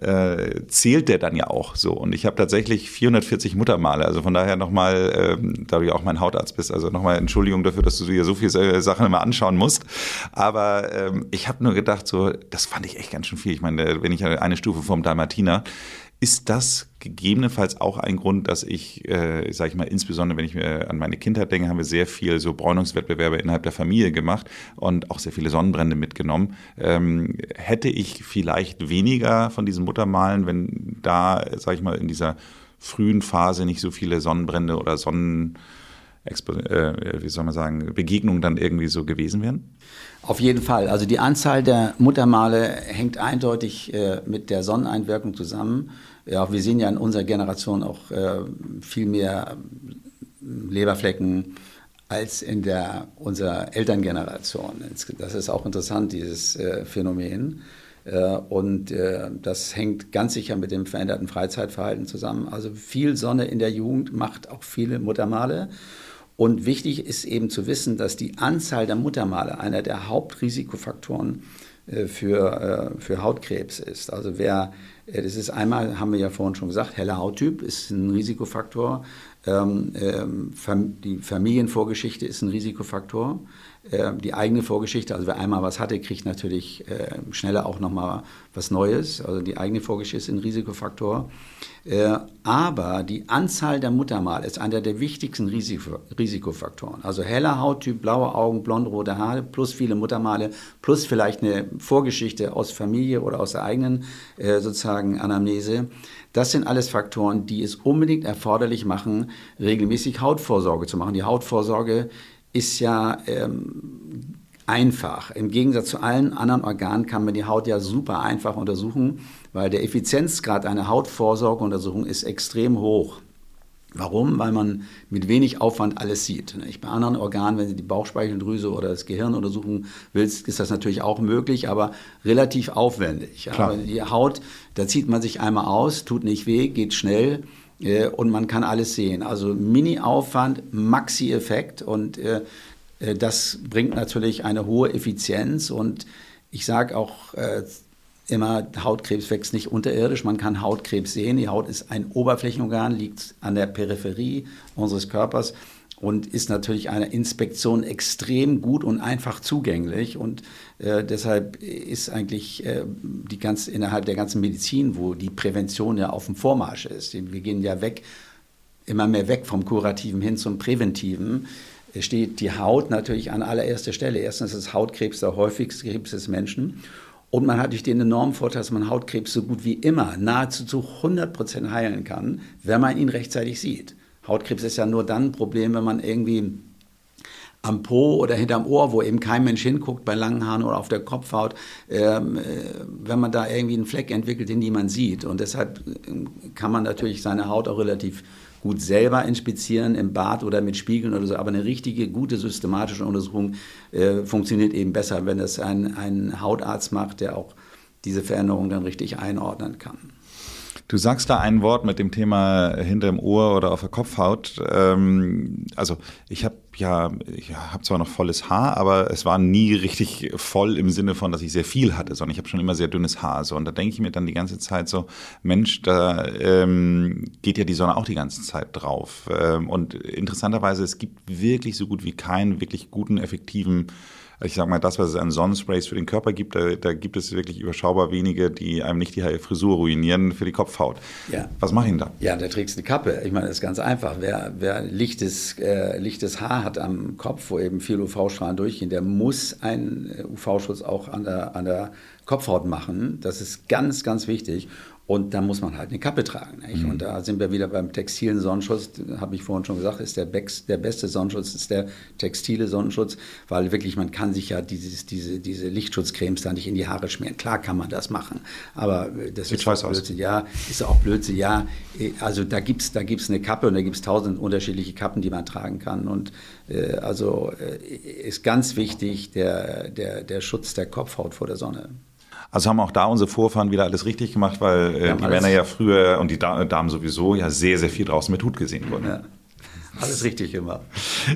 äh, zählt der dann ja auch so. Und ich habe tatsächlich 440 Muttermale. Also von daher nochmal, ähm, da du ja auch mein Hautarzt bist, also nochmal Entschuldigung dafür, dass du dir so viele Sachen immer anschauen musst. Aber ähm, ich habe nur gedacht, so, das fand ich echt ganz schön viel. Ich meine, wenn ich eine Stufe vom Dalmatiner, ist das gegebenenfalls auch ein Grund, dass ich, äh, sage ich mal, insbesondere wenn ich mir an meine Kindheit denke, haben wir sehr viel so Bräunungswettbewerbe innerhalb der Familie gemacht und auch sehr viele Sonnenbrände mitgenommen. Ähm, hätte ich vielleicht weniger von diesen Muttermalen, wenn da, sage ich mal, in dieser frühen Phase nicht so viele Sonnenbrände oder Sonnen äh, wie soll man sagen, Begegnungen dann irgendwie so gewesen wären? Auf jeden Fall. Also die Anzahl der Muttermale hängt eindeutig äh, mit der Sonneneinwirkung zusammen. Ja, wir sehen ja in unserer Generation auch äh, viel mehr Leberflecken als in der unserer Elterngeneration. Das ist auch interessant, dieses äh, Phänomen. Äh, und äh, das hängt ganz sicher mit dem veränderten Freizeitverhalten zusammen. Also viel Sonne in der Jugend macht auch viele Muttermale. Und wichtig ist eben zu wissen, dass die Anzahl der Muttermale einer der Hauptrisikofaktoren äh, für, äh, für Hautkrebs ist. Also wer, äh, das ist einmal, haben wir ja vorhin schon gesagt, heller Hauttyp ist ein Risikofaktor. Ähm, ähm, die Familienvorgeschichte ist ein Risikofaktor. Ähm, die eigene Vorgeschichte, also wer einmal was hatte, kriegt natürlich schneller auch nochmal was Neues. Also die eigene Vorgeschichte ist ein Risikofaktor. Äh, aber die Anzahl der Muttermale ist einer der wichtigsten Risiko, Risikofaktoren. Also heller Hauttyp, blaue Augen, blond-rote Haare, plus viele Muttermale, plus vielleicht eine Vorgeschichte aus Familie oder aus der eigenen äh, sozusagen Anamnese. Das sind alles Faktoren, die es unbedingt erforderlich machen, regelmäßig Hautvorsorge zu machen. Die Hautvorsorge ist ja ähm, einfach. Im Gegensatz zu allen anderen Organen kann man die Haut ja super einfach untersuchen, weil der Effizienzgrad einer Hautvorsorgeuntersuchung ist extrem hoch. Warum? Weil man mit wenig Aufwand alles sieht. Bei anderen Organen, wenn du die Bauchspeicheldrüse oder das Gehirn untersuchen willst, ist das natürlich auch möglich, aber relativ aufwendig. Aber die Haut, da zieht man sich einmal aus, tut nicht weh, geht schnell äh, und man kann alles sehen. Also Mini-Aufwand, Maxi-Effekt und äh, äh, das bringt natürlich eine hohe Effizienz und ich sage auch äh, immer, Hautkrebs wächst nicht unterirdisch. Man kann Hautkrebs sehen. Die Haut ist ein Oberflächenorgan, liegt an der Peripherie unseres Körpers und ist natürlich einer Inspektion extrem gut und einfach zugänglich. Und äh, deshalb ist eigentlich äh, die ganz, innerhalb der ganzen Medizin, wo die Prävention ja auf dem Vormarsch ist. Wir gehen ja weg, immer mehr weg vom Kurativen hin zum Präventiven steht die Haut natürlich an allererster Stelle. Erstens ist Hautkrebs der häufigste Krebs des Menschen. Und man hat durch den enormen Vorteil, dass man Hautkrebs so gut wie immer, nahezu zu 100 Prozent heilen kann, wenn man ihn rechtzeitig sieht. Hautkrebs ist ja nur dann ein Problem, wenn man irgendwie am Po oder hinterm Ohr, wo eben kein Mensch hinguckt, bei langen Haaren oder auf der Kopfhaut, ähm, äh, wenn man da irgendwie einen Fleck entwickelt, den niemand sieht. Und deshalb äh, kann man natürlich seine Haut auch relativ gut selber inspizieren im Bad oder mit Spiegeln oder so, aber eine richtige, gute systematische Untersuchung äh, funktioniert eben besser, wenn das ein, ein Hautarzt macht, der auch diese Veränderung dann richtig einordnen kann. Du sagst da ein Wort mit dem Thema hinter dem Ohr oder auf der Kopfhaut. Ähm, also ich habe ja, ich habe zwar noch volles Haar, aber es war nie richtig voll im Sinne von, dass ich sehr viel hatte, sondern ich habe schon immer sehr dünnes Haar. So. Und da denke ich mir dann die ganze Zeit so, Mensch, da ähm, geht ja die Sonne auch die ganze Zeit drauf. Ähm, und interessanterweise, es gibt wirklich so gut wie keinen wirklich guten, effektiven ich sage mal, das, was es an Sonnensprays für den Körper gibt, da, da, gibt es wirklich überschaubar wenige, die einem nicht die Frisur ruinieren für die Kopfhaut. Ja. Was mache ich denn da? Ja, da trägst du eine Kappe. Ich meine, das ist ganz einfach. Wer, wer lichtes, äh, lichtes Haar hat am Kopf, wo eben viel UV-Strahlen durchgehen, der muss einen UV-Schutz auch an der, an der Kopfhaut machen. Das ist ganz, ganz wichtig. Und da muss man halt eine Kappe tragen. Mhm. Und da sind wir wieder beim textilen Sonnenschutz, habe ich vorhin schon gesagt, ist der, der beste Sonnenschutz, ist der textile Sonnenschutz, weil wirklich man kann sich ja dieses, diese, diese Lichtschutzcremes da nicht in die Haare schmieren. Klar kann man das machen, aber das Sieht ist auch Blödsinn. Ja, ist auch Blödsinn. Ja, also da gibt es da gibt's eine Kappe und da gibt es tausend unterschiedliche Kappen, die man tragen kann. Und äh, also äh, ist ganz wichtig der, der, der Schutz der Kopfhaut vor der Sonne. Also haben auch da unsere Vorfahren wieder alles richtig gemacht, weil äh, die Männer ja früher und die Damen sowieso ja sehr, sehr viel draußen mit Hut gesehen wurden. Ja. Alles richtig immer.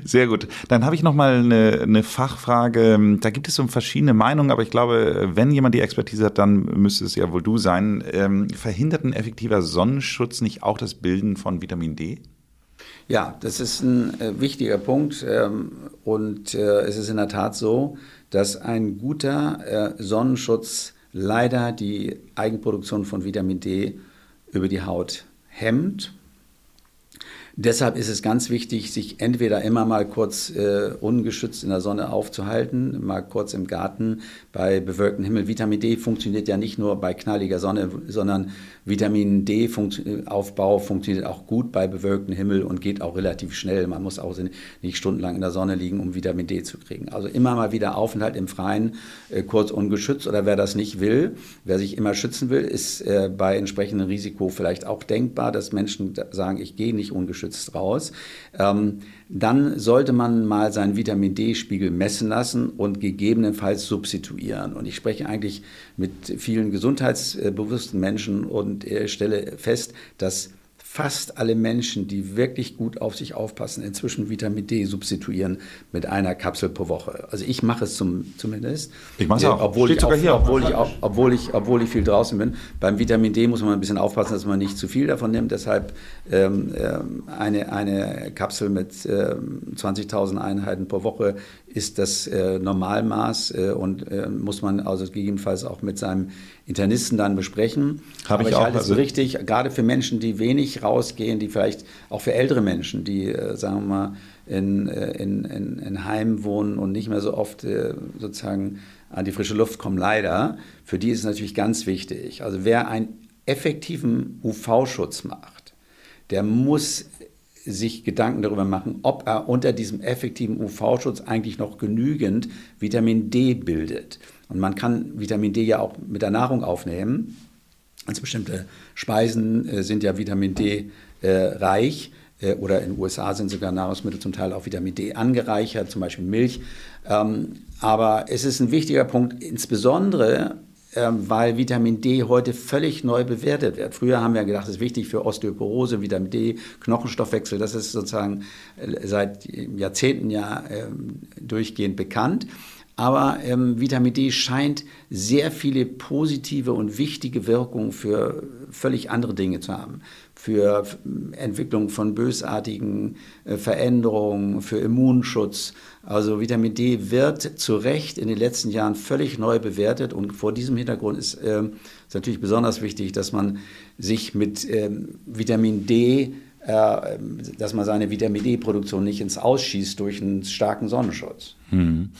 Sehr gut. Dann habe ich noch mal eine, eine, Fachfrage. Da gibt es so verschiedene Meinungen, aber ich glaube, wenn jemand die Expertise hat, dann müsste es ja wohl du sein. Ähm, verhindert ein effektiver Sonnenschutz nicht auch das Bilden von Vitamin D? Ja, das ist ein äh, wichtiger Punkt. Ähm, und äh, es ist in der Tat so, dass ein guter äh, Sonnenschutz leider die Eigenproduktion von Vitamin D über die Haut hemmt Deshalb ist es ganz wichtig, sich entweder immer mal kurz äh, ungeschützt in der Sonne aufzuhalten, mal kurz im Garten bei bewölktem Himmel. Vitamin D funktioniert ja nicht nur bei knalliger Sonne, sondern Vitamin D-Aufbau funktioniert auch gut bei bewölktem Himmel und geht auch relativ schnell. Man muss auch nicht stundenlang in der Sonne liegen, um Vitamin D zu kriegen. Also immer mal wieder Aufenthalt im Freien, äh, kurz ungeschützt. Oder wer das nicht will, wer sich immer schützen will, ist äh, bei entsprechendem Risiko vielleicht auch denkbar, dass Menschen sagen, ich gehe nicht ungeschützt ungeschützt raus, ähm, dann sollte man mal seinen Vitamin D-Spiegel messen lassen und gegebenenfalls substituieren. Und ich spreche eigentlich mit vielen gesundheitsbewussten Menschen und stelle fest, dass fast alle Menschen, die wirklich gut auf sich aufpassen, inzwischen Vitamin D substituieren mit einer Kapsel pro Woche. Also ich mache es zum, zumindest. Ich mache es auch. Obwohl ich, auch, obwohl, ich auch, obwohl, ich, obwohl ich viel draußen bin. Beim Vitamin D muss man ein bisschen aufpassen, dass man nicht zu viel davon nimmt. Deshalb ähm, ähm eine, eine Kapsel mit ähm, 20.000 Einheiten pro Woche ist das äh, Normalmaß äh, und äh, muss man also gegebenenfalls auch mit seinem Internisten dann besprechen. Habe ich, ich auch. halte also es richtig, gerade für Menschen, die wenig rausgehen, die vielleicht auch für ältere Menschen, die, äh, sagen wir mal, in, äh, in, in, in Heimen wohnen und nicht mehr so oft äh, sozusagen an die frische Luft kommen, leider, für die ist es natürlich ganz wichtig. Also wer einen effektiven UV-Schutz macht, der muss sich Gedanken darüber machen, ob er unter diesem effektiven UV-Schutz eigentlich noch genügend Vitamin D bildet. Und man kann Vitamin D ja auch mit der Nahrung aufnehmen. Also bestimmte Speisen äh, sind ja Vitamin D äh, reich. äh, oder in den USA sind sogar Nahrungsmittel zum Teil auch Vitamin D angereichert, zum Beispiel Milch. Ähm, aber es ist ein wichtiger Punkt, insbesondere weil Vitamin D heute völlig neu bewertet wird. Früher haben wir gedacht, es ist wichtig für Osteoporose, Vitamin D, Knochenstoffwechsel. Das ist sozusagen äh, seit Jahrzehnten ja ähm, durchgehend bekannt. Aber ähm, Vitamin D scheint sehr viele positive und wichtige Wirkungen für völlig andere Dinge zu haben. Für Entwicklung von bösartigen äh, Veränderungen, für Immunschutz. Also Vitamin D wird zu Recht in den letzten Jahren völlig neu bewertet. Und vor diesem Hintergrund ist es äh, natürlich besonders wichtig, dass man sich mit ähm, Vitamin D äh, dass man seine Vitamin D-Produktion nicht ins Ausschießt durch einen starken Sonnenschutz. Hm.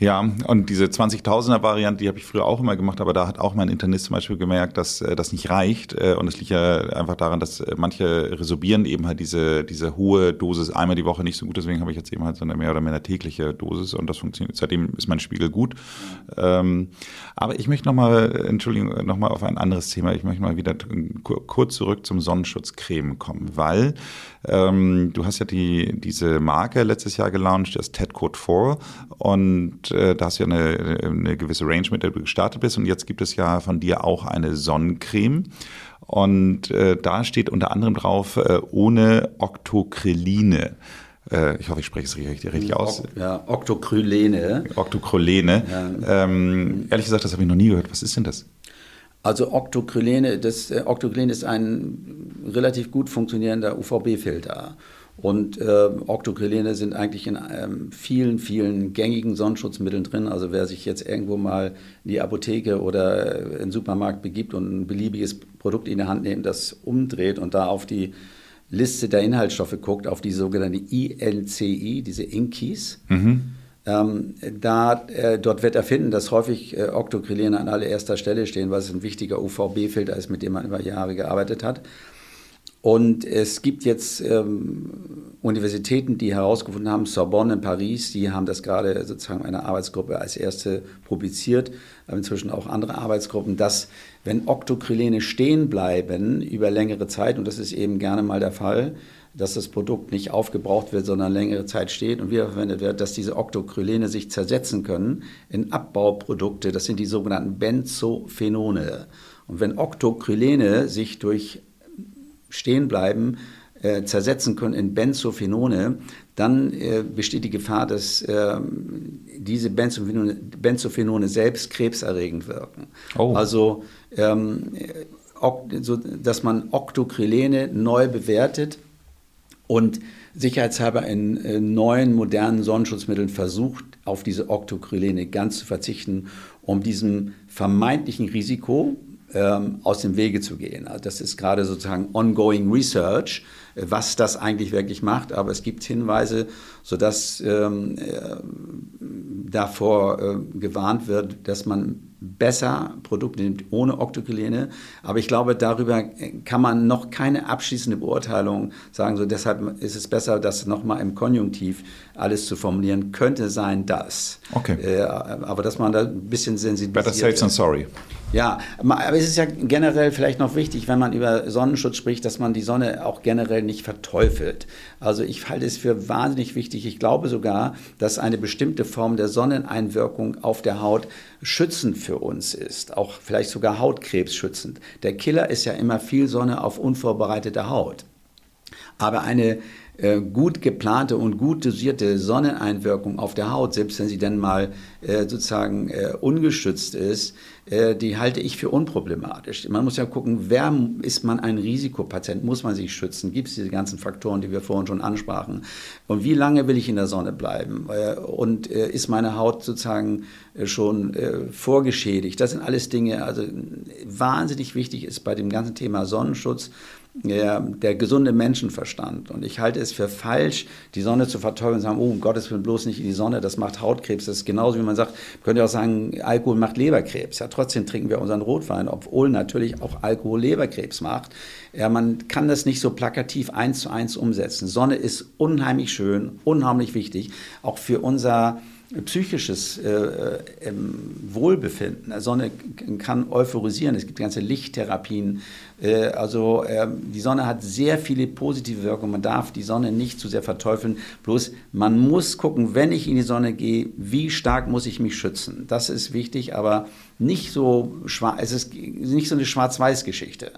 Ja, und diese 20.000er Variante, die habe ich früher auch immer gemacht, aber da hat auch mein Internist zum Beispiel gemerkt, dass äh, das nicht reicht. Äh, und es liegt ja einfach daran, dass äh, manche resorbieren eben halt diese, diese hohe Dosis einmal die Woche nicht so gut. Deswegen habe ich jetzt eben halt so eine mehr oder minder tägliche Dosis und das funktioniert. Seitdem ist mein Spiegel gut. Ähm, aber ich möchte nochmal, Entschuldigung, nochmal auf ein anderes Thema. Ich möchte mal wieder kurz zurück zum Sonnenschutzcreme kommen, weil ähm, du hast ja die, diese Marke letztes Jahr gelauncht, das TED Code 4 und äh, da hast du ja eine, eine gewisse Range, mit der du gestartet bist. Und jetzt gibt es ja von dir auch eine Sonnencreme. Und äh, da steht unter anderem drauf, äh, ohne Octocryline. Äh, ich hoffe, ich spreche es richtig, richtig aus. Ja, Octocrylene. Octocrylene. Ja. Ähm, ehrlich gesagt, das habe ich noch nie gehört. Was ist denn das? Also Octocrylene, das äh, Octocrylene ist ein relativ gut funktionierender UVB-Filter. Und äh, Octocrylene sind eigentlich in ähm, vielen, vielen gängigen Sonnenschutzmitteln drin. Also wer sich jetzt irgendwo mal in die Apotheke oder in den Supermarkt begibt und ein beliebiges Produkt in die Hand nimmt, das umdreht und da auf die Liste der Inhaltsstoffe guckt, auf die sogenannte INCI, diese Inkis, mhm. ähm, da, äh, dort wird er finden, dass häufig äh, Octocrylene an allererster Stelle stehen, weil es ein wichtiger UVB-Filter ist, mit dem man über Jahre gearbeitet hat. Und es gibt jetzt ähm, Universitäten, die herausgefunden haben, Sorbonne in Paris, die haben das gerade sozusagen eine Arbeitsgruppe als erste publiziert, aber inzwischen auch andere Arbeitsgruppen, dass wenn Octocrylene stehen bleiben über längere Zeit, und das ist eben gerne mal der Fall, dass das Produkt nicht aufgebraucht wird, sondern längere Zeit steht und wiederverwendet wird, dass diese Octocrylene sich zersetzen können in Abbauprodukte. Das sind die sogenannten Benzophenone. Und wenn Octocrylene sich durch stehen bleiben, äh, zersetzen können in Benzophenone, dann äh, besteht die Gefahr, dass äh, diese Benzophenone, Benzophenone, selbst krebserregend wirken. Oh. Also, ähm, so, dass man Octocrylene neu bewertet und sicherheitshalber in äh, neuen, modernen Sonnenschutzmitteln versucht, auf diese Octocrylene ganz zu verzichten, um diesem vermeintlichen Risiko, ähm, aus dem Wege zu gehen. Also das ist gerade sozusagen ongoing research, was das eigentlich wirklich macht, aber es gibt Hinweise, sodass ähm, äh, davor äh, gewarnt wird, dass man besser Produkte nimmt ohne Octocrylene. Aber ich glaube, darüber kann man noch keine abschließende Beurteilung sagen. So deshalb ist es besser, das nochmal im Konjunktiv alles zu formulieren. Könnte sein, dass. Okay. Äh, aber dass man da ein bisschen sensibilisiert. Better safe than sorry. Ja, aber es ist ja generell vielleicht noch wichtig, wenn man über Sonnenschutz spricht, dass man die Sonne auch generell nicht verteufelt. Also ich halte es für wahnsinnig wichtig. Ich glaube sogar, dass eine bestimmte Form der Sonneneinwirkung auf der Haut schützend für uns ist, auch vielleicht sogar Hautkrebs schützend. Der Killer ist ja immer viel Sonne auf unvorbereitete Haut. Aber eine äh, gut geplante und gut dosierte Sonneneinwirkung auf der Haut, selbst wenn sie dann mal äh, sozusagen äh, ungeschützt ist, äh, die halte ich für unproblematisch. Man muss ja gucken, wer ist man ein Risikopatient, muss man sich schützen, gibt es diese ganzen Faktoren, die wir vorhin schon ansprachen? Und wie lange will ich in der Sonne bleiben? Äh, und ist meine Haut sozusagen schon vorgeschädigt. Das sind alles Dinge, also wahnsinnig wichtig ist bei dem ganzen Thema Sonnenschutz, der, der, gesunde Menschenverstand. Und ich halte es für falsch, die Sonne zu verteufeln und sagen, oh, um Gottes Willen, bloß nicht in die Sonne, das macht Hautkrebs. Das ist genauso, wie man sagt, könnte auch sagen, Alkohol macht Leberkrebs. Ja, trotzdem trinken wir unseren Rotwein, obwohl natürlich auch Alkohol Leberkrebs macht. Ja, man kann das nicht so plakativ eins zu eins umsetzen. Sonne ist unheimlich schön, unheimlich wichtig, auch für unser psychisches äh, Wohlbefinden. Die Sonne kann euphorisieren. Es gibt ganze Lichttherapien. Äh, also äh, die Sonne hat sehr viele positive Wirkungen. Man darf die Sonne nicht zu sehr verteufeln. Bloß man muss gucken, wenn ich in die Sonne gehe, wie stark muss ich mich schützen. Das ist wichtig, aber nicht so es ist nicht so eine Schwarz-Weiß-Geschichte.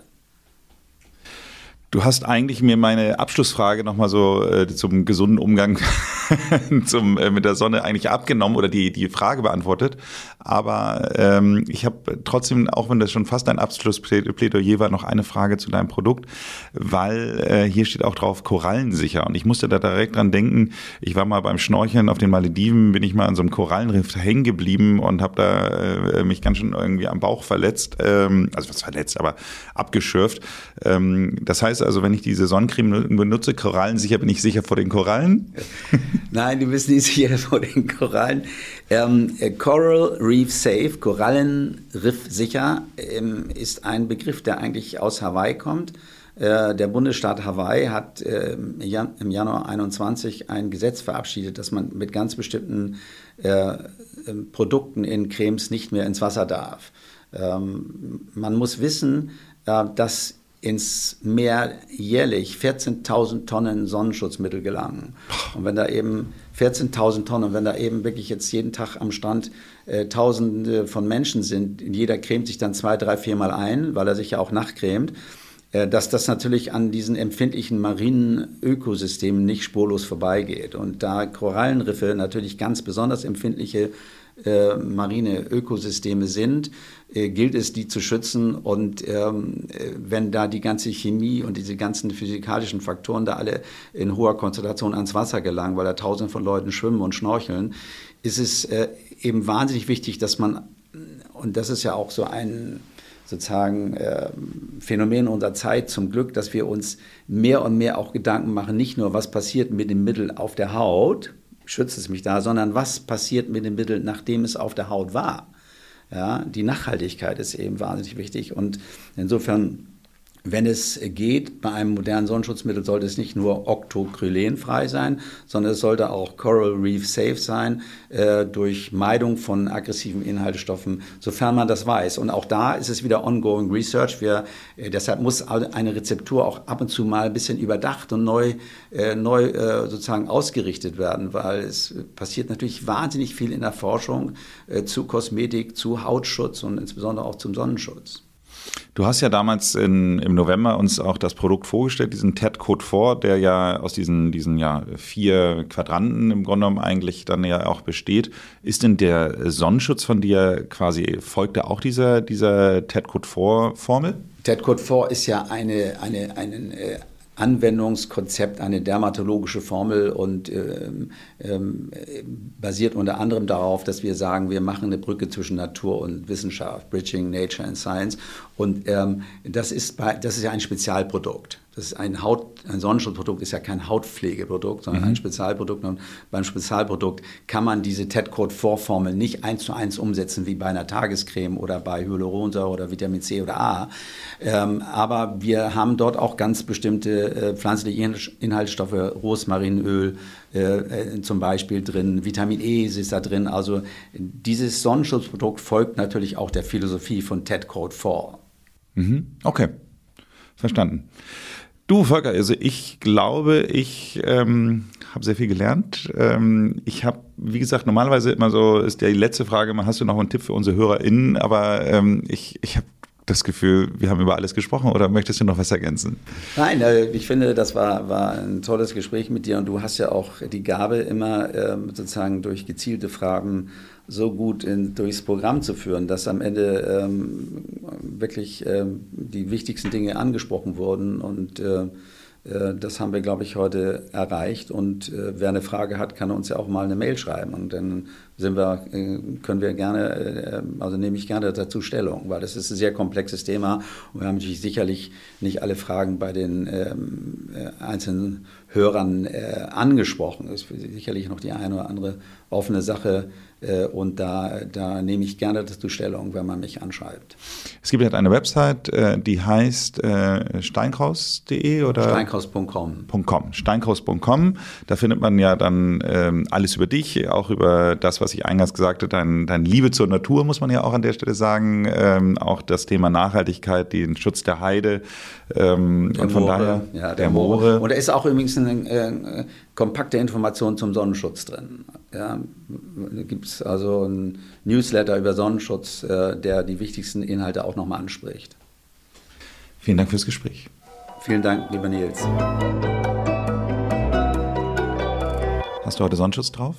Du hast eigentlich mir meine Abschlussfrage nochmal so äh, zum gesunden Umgang zum, äh, mit der Sonne eigentlich abgenommen oder die, die Frage beantwortet. Aber ähm, ich habe trotzdem, auch wenn das schon fast ein Abschlussplädoyer war, noch eine Frage zu deinem Produkt, weil äh, hier steht auch drauf Korallensicher. Und ich musste da direkt dran denken, ich war mal beim Schnorcheln auf den Malediven, bin ich mal an so einem Korallenriff hängen geblieben und habe da äh, mich ganz schön irgendwie am Bauch verletzt. Ähm, also was verletzt, aber abgeschürft. Ähm, das heißt, also wenn ich diese Sonnencreme benutze, Korallensicher, bin ich sicher vor den Korallen? Nein, du bist nicht sicher vor den Korallen. Ähm, äh, Coral Reef Safe, Korallenriff sicher, ähm, ist ein Begriff, der eigentlich aus Hawaii kommt. Äh, der Bundesstaat Hawaii hat äh, im Januar 21 ein Gesetz verabschiedet, dass man mit ganz bestimmten äh, ähm, Produkten in Cremes nicht mehr ins Wasser darf. Ähm, man muss wissen, äh, dass ins Meer jährlich 14.000 Tonnen Sonnenschutzmittel gelangen. Und wenn da eben 14.000 Tonnen, und wenn da eben wirklich jetzt jeden Tag am Strand äh, Tausende von Menschen sind, jeder cremt sich dann zwei, drei, viermal ein, weil er sich ja auch nachcremt, äh, dass das natürlich an diesen empfindlichen marinen Ökosystemen nicht spurlos vorbeigeht. Und da Korallenriffe natürlich ganz besonders empfindliche äh, marine Ökosysteme sind, äh, gilt es, die zu schützen. Und ähm, wenn da die ganze Chemie und diese ganzen physikalischen Faktoren da alle in hoher Konzentration ans Wasser gelangen, weil da tausende von Leuten schwimmen und schnorcheln, ist es äh, eben wahnsinnig wichtig, dass man, und das ist ja auch so ein sozusagen äh, Phänomen unserer Zeit zum Glück, dass wir uns mehr und mehr auch Gedanken machen, nicht nur, was passiert mit dem Mittel auf der Haut, schützt es mich da, sondern was passiert mit dem Mittel, nachdem es auf der Haut war. Ja, die Nachhaltigkeit ist eben wahnsinnig wichtig und insofern wenn es geht, bei einem modernen Sonnenschutzmittel sollte es nicht nur octocrylenfrei sein, sondern es sollte auch Coral Reef safe sein, äh, durch Meidung von aggressiven Inhaltsstoffen, sofern man das weiß. Und auch da ist es wieder ongoing research. Wir, äh, deshalb muss eine Rezeptur auch ab und zu mal ein bisschen überdacht und neu, äh, neu äh, sozusagen ausgerichtet werden, weil es passiert natürlich wahnsinnig viel in der Forschung äh, zu Kosmetik, zu Hautschutz und insbesondere auch zum Sonnenschutz. Du hast ja damals in, im November uns auch das Produkt vorgestellt, diesen TED Code 4, der ja aus diesen, diesen ja, vier Quadranten im Grunde genommen eigentlich dann ja auch besteht. Ist denn der Sonnenschutz von dir quasi, folgt da auch dieser, dieser TED Code 4 Formel? TED Code 4 ist ja eine, eine, einen, äh, Anwendungskonzept, eine dermatologische Formel und ähm, ähm, basiert unter anderem darauf, dass wir sagen, wir machen eine Brücke zwischen Natur und Wissenschaft, Bridging Nature and Science. Und ähm, das, ist bei, das ist ja ein Spezialprodukt. Das ist ein Haut, ein Sonnenschutzprodukt ist ja kein Hautpflegeprodukt, sondern mhm. ein Spezialprodukt. Und beim Spezialprodukt kann man diese TED-Code-Vorformel nicht eins zu eins umsetzen wie bei einer Tagescreme oder bei Hyaluronsäure oder Vitamin C oder A. Ähm, aber wir haben dort auch ganz bestimmte äh, pflanzliche Inhaltsstoffe, Rosmarinöl äh, äh, zum Beispiel drin, Vitamin E ist da drin. Also dieses Sonnenschutzprodukt folgt natürlich auch der Philosophie von TED-Code 4. Mhm. Okay, verstanden. Du, Volker, also ich glaube, ich ähm, habe sehr viel gelernt. Ähm, ich habe, wie gesagt, normalerweise immer so, ist ja die letzte Frage, hast du noch einen Tipp für unsere HörerInnen? Aber ähm, ich, ich habe das Gefühl, wir haben über alles gesprochen oder möchtest du noch was ergänzen? Nein, äh, ich finde, das war, war ein tolles Gespräch mit dir und du hast ja auch die Gabe, immer ähm, sozusagen durch gezielte Fragen so gut in, durchs Programm zu führen, dass am Ende ähm, wirklich ähm, die wichtigsten Dinge angesprochen wurden. Und äh, äh, das haben wir, glaube ich, heute erreicht. Und äh, wer eine Frage hat, kann uns ja auch mal eine Mail schreiben. Und dann sind wir, äh, können wir gerne, äh, also nehme ich gerne dazu Stellung, weil das ist ein sehr komplexes Thema. Und wir haben natürlich sicherlich nicht alle Fragen bei den ähm, äh, einzelnen Hörern äh, angesprochen. Das ist sicherlich noch die eine oder andere offene Sache. Äh, und da, da nehme ich gerne dazu Stellung, wenn man mich anschreibt. Es gibt halt eine Website, äh, die heißt äh, steinkraus.de oder? Steinkraus.com. Steinkraus.com. Da findet man ja dann ähm, alles über dich, auch über das, was ich eingangs gesagt habe, dein, dein Liebe zur Natur, muss man ja auch an der Stelle sagen. Ähm, auch das Thema Nachhaltigkeit, den Schutz der Heide. Ähm, der und von Moore, daher ja, der, der Moore. Und da ist auch übrigens eine äh, kompakte Information zum Sonnenschutz drin. Ja, da gibt es also einen Newsletter über Sonnenschutz, äh, der die wichtigsten Inhalte auch nochmal anspricht. Vielen Dank fürs Gespräch. Vielen Dank, lieber Nils. Hast du heute Sonnenschutz drauf?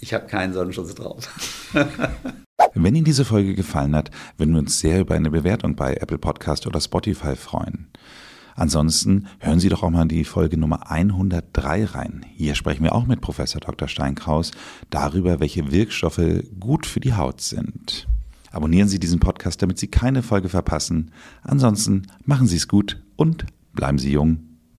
Ich habe keinen Sonnenschutz drauf. Wenn Ihnen diese Folge gefallen hat, würden wir uns sehr über eine Bewertung bei Apple Podcast oder Spotify freuen. Ansonsten hören Sie doch auch mal die Folge Nummer 103 rein. Hier sprechen wir auch mit Professor Dr. Steinkraus darüber, welche Wirkstoffe gut für die Haut sind. Abonnieren Sie diesen Podcast, damit Sie keine Folge verpassen. Ansonsten machen Sie es gut und bleiben Sie jung.